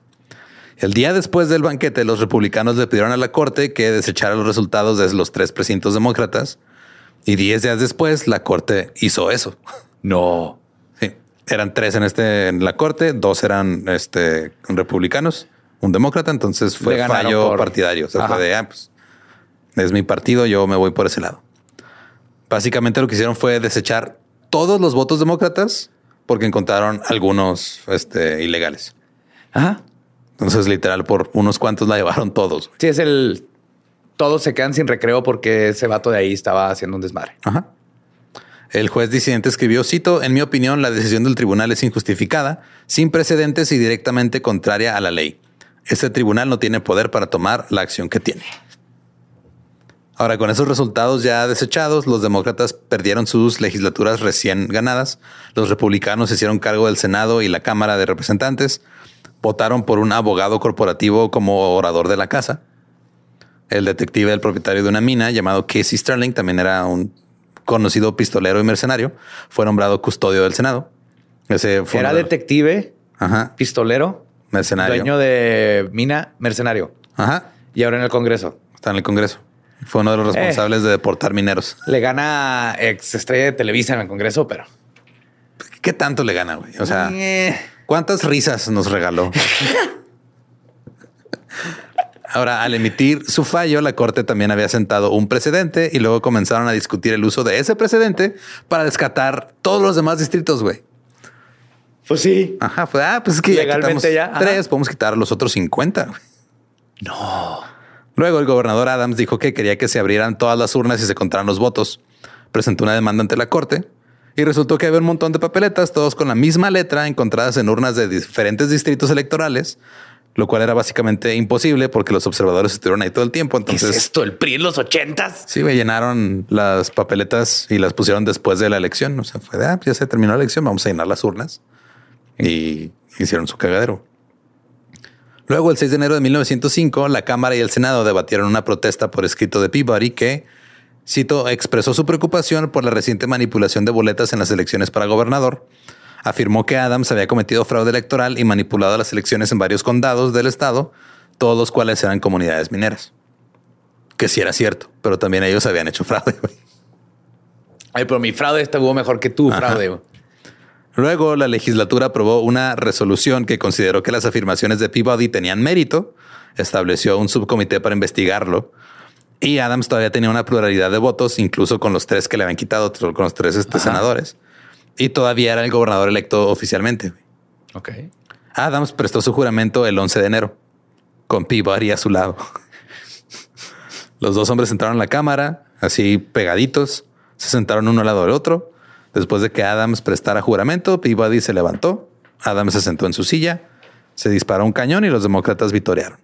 El día después del banquete, los republicanos le pidieron a la corte que desechara los resultados de los tres precintos demócratas. Y diez días después, la corte hizo eso. No. Eran tres en este en la corte, dos eran este republicanos, un demócrata, entonces fue fallo por- partidario. O sea, Ajá. fue de ah, pues, es mi partido, yo me voy por ese lado. Básicamente lo que hicieron fue desechar todos los votos demócratas porque encontraron algunos este, ilegales. Ajá. Entonces, literal, por unos cuantos la llevaron todos. Sí, es el. Todos se quedan sin recreo porque ese vato de ahí estaba haciendo un desmadre. Ajá. El juez disidente escribió, cito, en mi opinión, la decisión del tribunal es injustificada, sin precedentes y directamente contraria a la ley. Este tribunal no tiene poder para tomar la acción que tiene. Ahora, con esos resultados ya desechados, los demócratas perdieron sus legislaturas recién ganadas, los republicanos se hicieron cargo del Senado y la Cámara de Representantes, votaron por un abogado corporativo como orador de la casa. El detective del propietario de una mina llamado Casey Sterling también era un conocido pistolero y mercenario. Fue nombrado custodio del Senado. Ese fue Era detective, Ajá. pistolero, Mercenario. dueño de mina, mercenario. Ajá. Y ahora en el Congreso. Está en el Congreso. Fue uno de los Eh. responsables de deportar mineros. Le gana ex estrella de Televisa en el Congreso, pero. ¿Qué tanto le gana, güey? O sea, Eh, ¿cuántas risas nos regaló? *laughs* Ahora, al emitir su fallo, la corte también había sentado un precedente y luego comenzaron a discutir el uso de ese precedente para descatar todos los demás distritos, güey. pues sí. Ajá, ah, pues es que ya Legalmente ya, ajá. tres, podemos quitar los otros 50. güey. Luego el gobernador Adams dijo que quería que se abrieran todas las urnas y se contaran los votos. Presentó una demanda ante la corte y resultó que había un montón de papeletas, todos con la misma letra, encontradas en urnas de diferentes distritos electorales, lo cual era básicamente imposible porque los observadores estuvieron ahí todo el tiempo. ¿Qué Entonces, es esto? ¿El PRI en los ochentas? sí, me llenaron las papeletas y las pusieron después de la elección. O sea, fue de, ah, ya se terminó la elección, vamos a llenar las urnas y hicieron su cagadero. Luego, el 6 de enero de 1905, la Cámara y el Senado debatieron una protesta por escrito de Peabody que, cito, expresó su preocupación por la reciente manipulación de boletas en las elecciones para gobernador. Afirmó que Adams había cometido fraude electoral y manipulado las elecciones en varios condados del estado, todos los cuales eran comunidades mineras. Que sí era cierto, pero también ellos habían hecho fraude. Ay, pero mi fraude estuvo mejor que tu Ajá. fraude. Luego, la legislatura aprobó una resolución que consideró que las afirmaciones de Peabody tenían mérito, estableció un subcomité para investigarlo y Adams todavía tenía una pluralidad de votos, incluso con los tres que le habían quitado, con los tres este, senadores. Y todavía era el gobernador electo oficialmente. Ok. Adams prestó su juramento el 11 de enero, con Peabody a su lado. *laughs* Los dos hombres entraron a la cámara, así pegaditos, se sentaron uno al lado del otro. Después de que Adams prestara juramento, Peabody se levantó, Adams se sentó en su silla, se disparó un cañón y los demócratas vitorearon.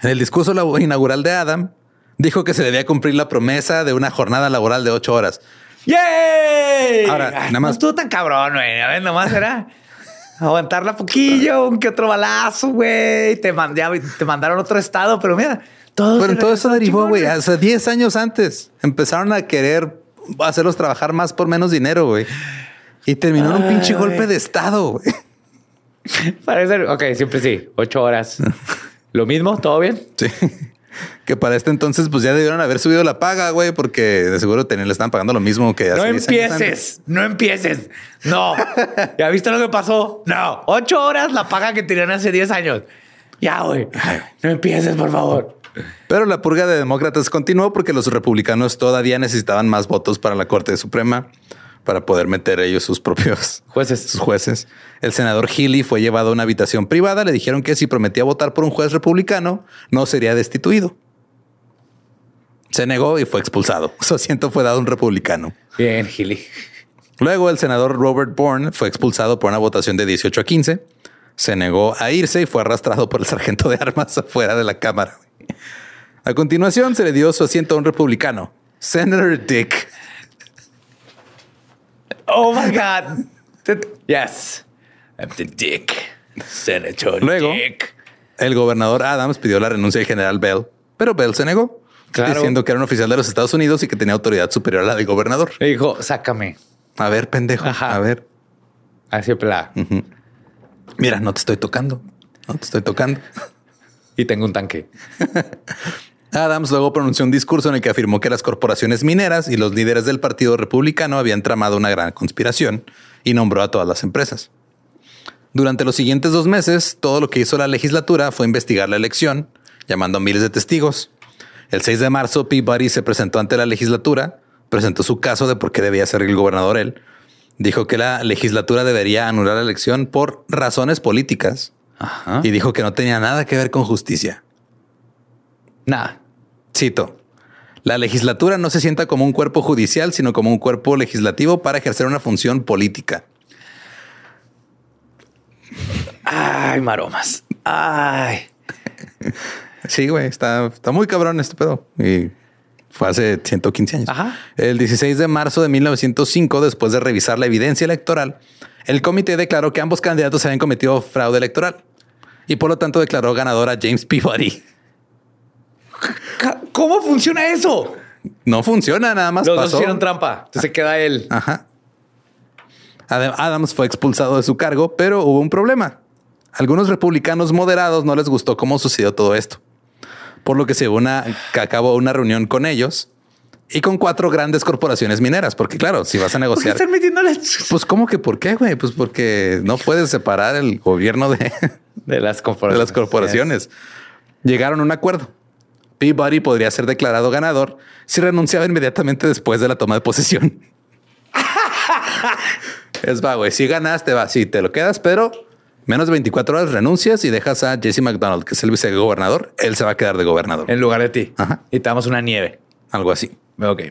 En el discurso inaugural de Adam, dijo que se debía cumplir la promesa de una jornada laboral de ocho horas. ¡Yay! Ahora, Ay, nada más- No estuvo tan cabrón, güey. A ver, nomás era *laughs* aguantarla poquillo, un que otro balazo, güey. Te, mandaron a otro estado, pero mira, todo. Pero todo eso derivó, güey, hace 10 años antes. Empezaron a querer hacerlos trabajar más por menos dinero, güey. Y terminó en un pinche golpe de estado, güey. *laughs* Parece, ok, siempre sí, ocho horas. *laughs* Lo mismo, todo bien. Sí. *laughs* Que para este entonces, pues ya debieron haber subido la paga, güey, porque de seguro tenían, le están pagando lo mismo que hace No 10 años antes. empieces, no empieces. No. *laughs* ¿Ya viste lo que pasó? No. Ocho horas la paga que tenían hace 10 años. Ya, güey. No empieces, por favor. Pero la purga de demócratas continuó porque los republicanos todavía necesitaban más votos para la Corte Suprema para poder meter ellos sus propios *laughs* Jueces. sus jueces. El senador Healy fue llevado a una habitación privada. Le dijeron que si prometía votar por un juez republicano, no sería destituido. Se negó y fue expulsado. *laughs* Su asiento fue dado a un republicano. Bien, Gili. Luego, el senador Robert Bourne fue expulsado por una votación de 18 a 15. Se negó a irse y fue arrastrado por el sargento de armas *laughs* afuera de la Cámara. A continuación, se le dio su asiento a un republicano, Senator Dick. Oh my God. Yes. I'm the dick. Senator Luego, Dick. el gobernador Adams pidió la renuncia del general Bell, pero Bell se negó. Claro. diciendo que era un oficial de los Estados Unidos y que tenía autoridad superior a la del gobernador. Le dijo, sácame. A ver, pendejo. Ajá. A ver. Así pla. Mira, no te estoy tocando. No te estoy tocando. Y tengo un tanque. *laughs* Adams luego pronunció un discurso en el que afirmó que las corporaciones mineras y los líderes del Partido Republicano habían tramado una gran conspiración y nombró a todas las empresas. Durante los siguientes dos meses, todo lo que hizo la legislatura fue investigar la elección, llamando a miles de testigos. El 6 de marzo, Peabody se presentó ante la legislatura, presentó su caso de por qué debía ser el gobernador él. Dijo que la legislatura debería anular la elección por razones políticas Ajá. y dijo que no tenía nada que ver con justicia. Nada. Cito. La legislatura no se sienta como un cuerpo judicial, sino como un cuerpo legislativo para ejercer una función política. Ay, maromas. Ay. *laughs* Sí, güey, está, está muy cabrón este pedo. Y fue hace 115 años. Ajá. El 16 de marzo de 1905, después de revisar la evidencia electoral, el comité declaró que ambos candidatos habían cometido fraude electoral y por lo tanto declaró ganador a James Peabody. ¿Cómo funciona eso? No funciona, nada más Los dos hicieron trampa. Entonces se queda él. Ajá. Ad- Adams fue expulsado de su cargo, pero hubo un problema. Algunos republicanos moderados no les gustó cómo sucedió todo esto. Por lo que se una, que acabó una reunión con ellos y con cuatro grandes corporaciones mineras. Porque claro, si vas a ¿Por qué negociar, están pues ¿cómo que por qué, güey? Pues porque no puedes separar el gobierno de, de las de corporaciones? las corporaciones. Llegaron a un acuerdo. Peabody podría ser declarado ganador si renunciaba inmediatamente después de la toma de posesión. *laughs* es va, güey. Si ganaste, va. Si te lo quedas, pero menos de 24 horas renuncias y dejas a Jesse McDonald, que es el vicegobernador. Él se va a quedar de gobernador. En lugar de ti. Ajá. Y te damos una nieve. Algo así. Ok.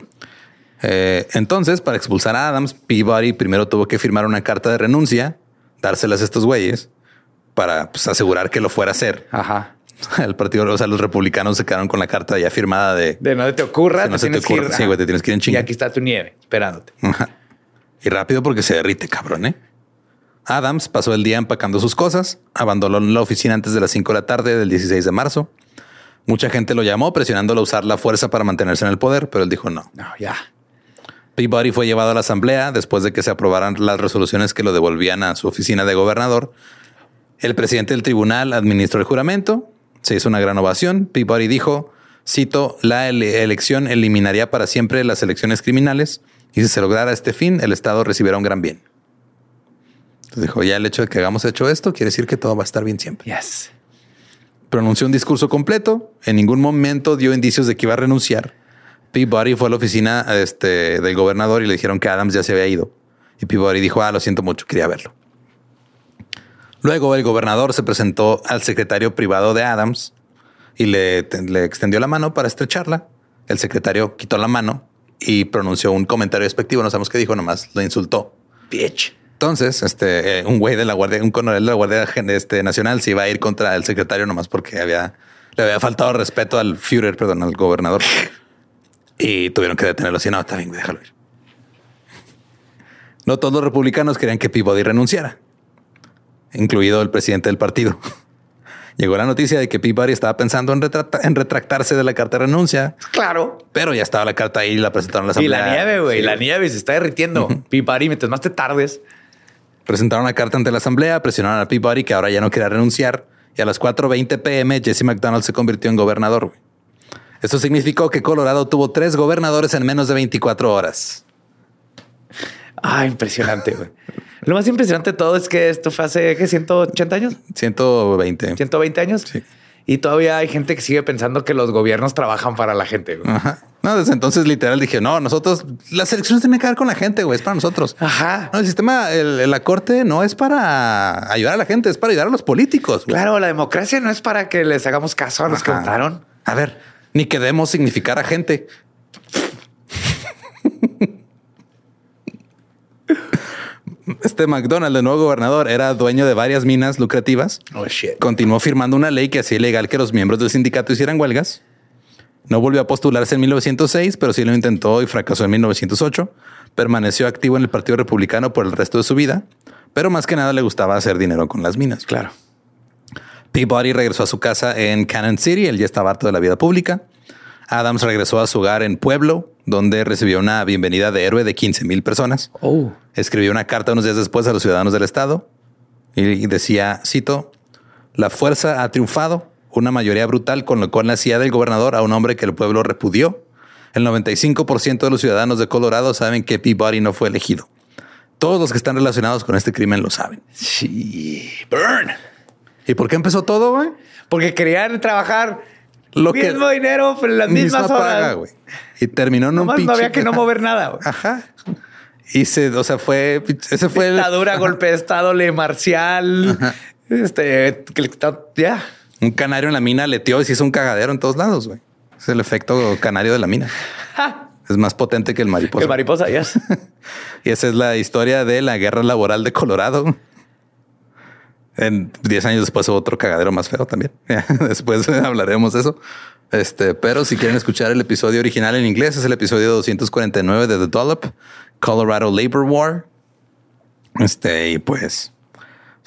Eh, entonces, para expulsar a Adams, Peabody primero tuvo que firmar una carta de renuncia, dárselas a estos güeyes para pues, asegurar que lo fuera a hacer. Ajá. *laughs* El partido, o sea, los republicanos se quedaron con la carta ya firmada de De no te ocurra, no te se te ocurra. Sí, güey, te tienes que ir en Y chinga. aquí está tu nieve esperándote. Ajá. Y rápido porque se derrite, cabrón, ¿eh? Adams pasó el día empacando sus cosas, abandonó la oficina antes de las 5 de la tarde del 16 de marzo. Mucha gente lo llamó presionándolo a usar la fuerza para mantenerse en el poder, pero él dijo no. No, ya. Peabody fue llevado a la asamblea después de que se aprobaran las resoluciones que lo devolvían a su oficina de gobernador. El presidente del tribunal administró el juramento, se hizo una gran ovación. Peabody dijo, cito, la ele- elección eliminaría para siempre las elecciones criminales y si se lograra este fin, el Estado recibirá un gran bien. Entonces dijo, ya el hecho de que hagamos hecho esto quiere decir que todo va a estar bien siempre. Yes. Pronunció un discurso completo, en ningún momento dio indicios de que iba a renunciar. Peabody fue a la oficina este, del gobernador y le dijeron que Adams ya se había ido. Y Peabody dijo, ah, lo siento mucho, quería verlo. Luego el gobernador se presentó al secretario privado de Adams y le, te- le extendió la mano para estrecharla. El secretario quitó la mano y pronunció un comentario despectivo. No sabemos qué dijo, nomás lo insultó. Bitch. Entonces, este, eh, un güey de la Guardia, un coronel de la Guardia este, Nacional se iba a ir contra el secretario nomás porque había, le había faltado respeto al Führer, perdón, al gobernador. Y tuvieron que detenerlo así. No, está bien, déjalo ir. No todos los republicanos querían que Peabody renunciara, incluido el presidente del partido. *laughs* Llegó la noticia de que Peabody estaba pensando en, retrata- en retractarse de la carta de renuncia, Claro. pero ya estaba la carta ahí y la presentaron a la Y asamblea. la nieve, güey. Sí, la nieve se está derritiendo. Pipari, mientras más te tardes. Presentaron la carta ante la asamblea, presionaron a Peabody que ahora ya no quería renunciar y a las 4.20 pm Jesse McDonald se convirtió en gobernador. güey. Esto significó que Colorado tuvo tres gobernadores en menos de 24 horas. Ah, impresionante, güey. Lo más impresionante de todo es que esto fue hace ¿qué, 180 años, 120. 120 años. Sí. Y todavía hay gente que sigue pensando que los gobiernos trabajan para la gente. güey. Ajá. No, desde entonces literal dije, no, nosotros, las elecciones tienen que ver con la gente, güey, es para nosotros. Ajá. No, el sistema, el- la corte no es para ayudar a la gente, es para ayudar a los políticos. güey. Claro, la democracia no es para que les hagamos caso a los que votaron. A ver, ni que debemos significar a gente. Este McDonald, el nuevo gobernador, era dueño de varias minas lucrativas. Oh, shit. Continuó firmando una ley que hacía ilegal que los miembros del sindicato hicieran huelgas. No volvió a postularse en 1906, pero sí lo intentó y fracasó en 1908. Permaneció activo en el Partido Republicano por el resto de su vida, pero más que nada le gustaba hacer dinero con las minas. Claro. Peabody regresó a su casa en Cannon City. Él ya estaba harto de la vida pública. Adams regresó a su hogar en Pueblo, donde recibió una bienvenida de héroe de 15 mil personas. Oh. Escribió una carta unos días después a los ciudadanos del estado y decía, cito, la fuerza ha triunfado, una mayoría brutal colocó en la silla del gobernador a un hombre que el pueblo repudió. El 95% de los ciudadanos de Colorado saben que Peabody no fue elegido. Todos los que están relacionados con este crimen lo saben. Sí. Burn. ¿Y por qué empezó todo, güey? Porque querían trabajar Lo lo que- mismo dinero, las Misma mismas horas. paga. Y terminó en un Nomás no pinche- había que no *laughs* mover nada. güey. Ajá. Y se, o sea, fue, ese fue el, Dictadura, *laughs* golpe de estado, ley marcial. Este, que le quitaron- ya. un canario en la mina leteó y se hizo un cagadero en todos lados, güey. Es el efecto canario de la mina. Es más potente que el mariposa. Que mariposa, ya. *laughs* Y esa es la historia de la guerra laboral de Colorado. En 10 años después hubo otro cagadero más feo también. *laughs* después *laughs* hablaremos de eso. Este, pero si quieren escuchar el episodio original en inglés, es el episodio 249 de The Dollop, Colorado Labor War. Este, y pues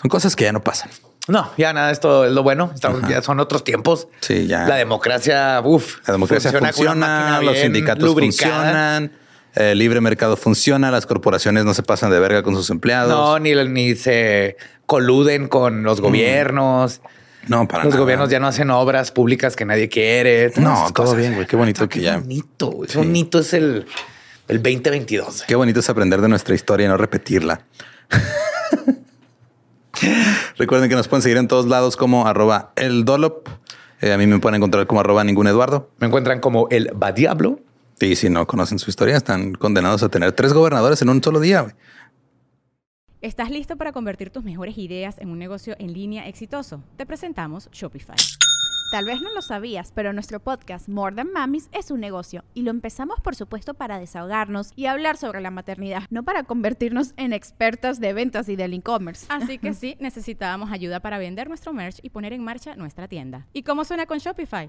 son cosas que ya no pasan. No, ya nada, esto es lo bueno. Estamos, ya son otros tiempos. Sí, ya. La democracia, uff. La democracia funciona, máquina los bien sindicatos lubricada. funcionan, el libre mercado funciona, las corporaciones no se pasan de verga con sus empleados. No, ni, ni se coluden con los gobiernos. no, para Los nada. gobiernos ya no hacen obras públicas que nadie quiere. No, todo bien, güey. Qué bonito que qué ya. bonito. güey. Sí. Bonito es el, el 2022. Qué bonito es aprender de nuestra historia y no repetirla. *laughs* Recuerden que nos pueden seguir en todos lados como arroba el Dolop. Eh, a mí me pueden encontrar como arroba ningún Eduardo. Me encuentran como el Badiablo. Y si no conocen su historia, están condenados a tener tres gobernadores en un solo día. ¿Estás listo para convertir tus mejores ideas en un negocio en línea exitoso? Te presentamos Shopify. Tal vez no lo sabías, pero nuestro podcast More Than Mamis es un negocio y lo empezamos por supuesto para desahogarnos y hablar sobre la maternidad, no para convertirnos en expertas de ventas y del e-commerce. Así que *laughs* sí, necesitábamos ayuda para vender nuestro merch y poner en marcha nuestra tienda. ¿Y cómo suena con Shopify?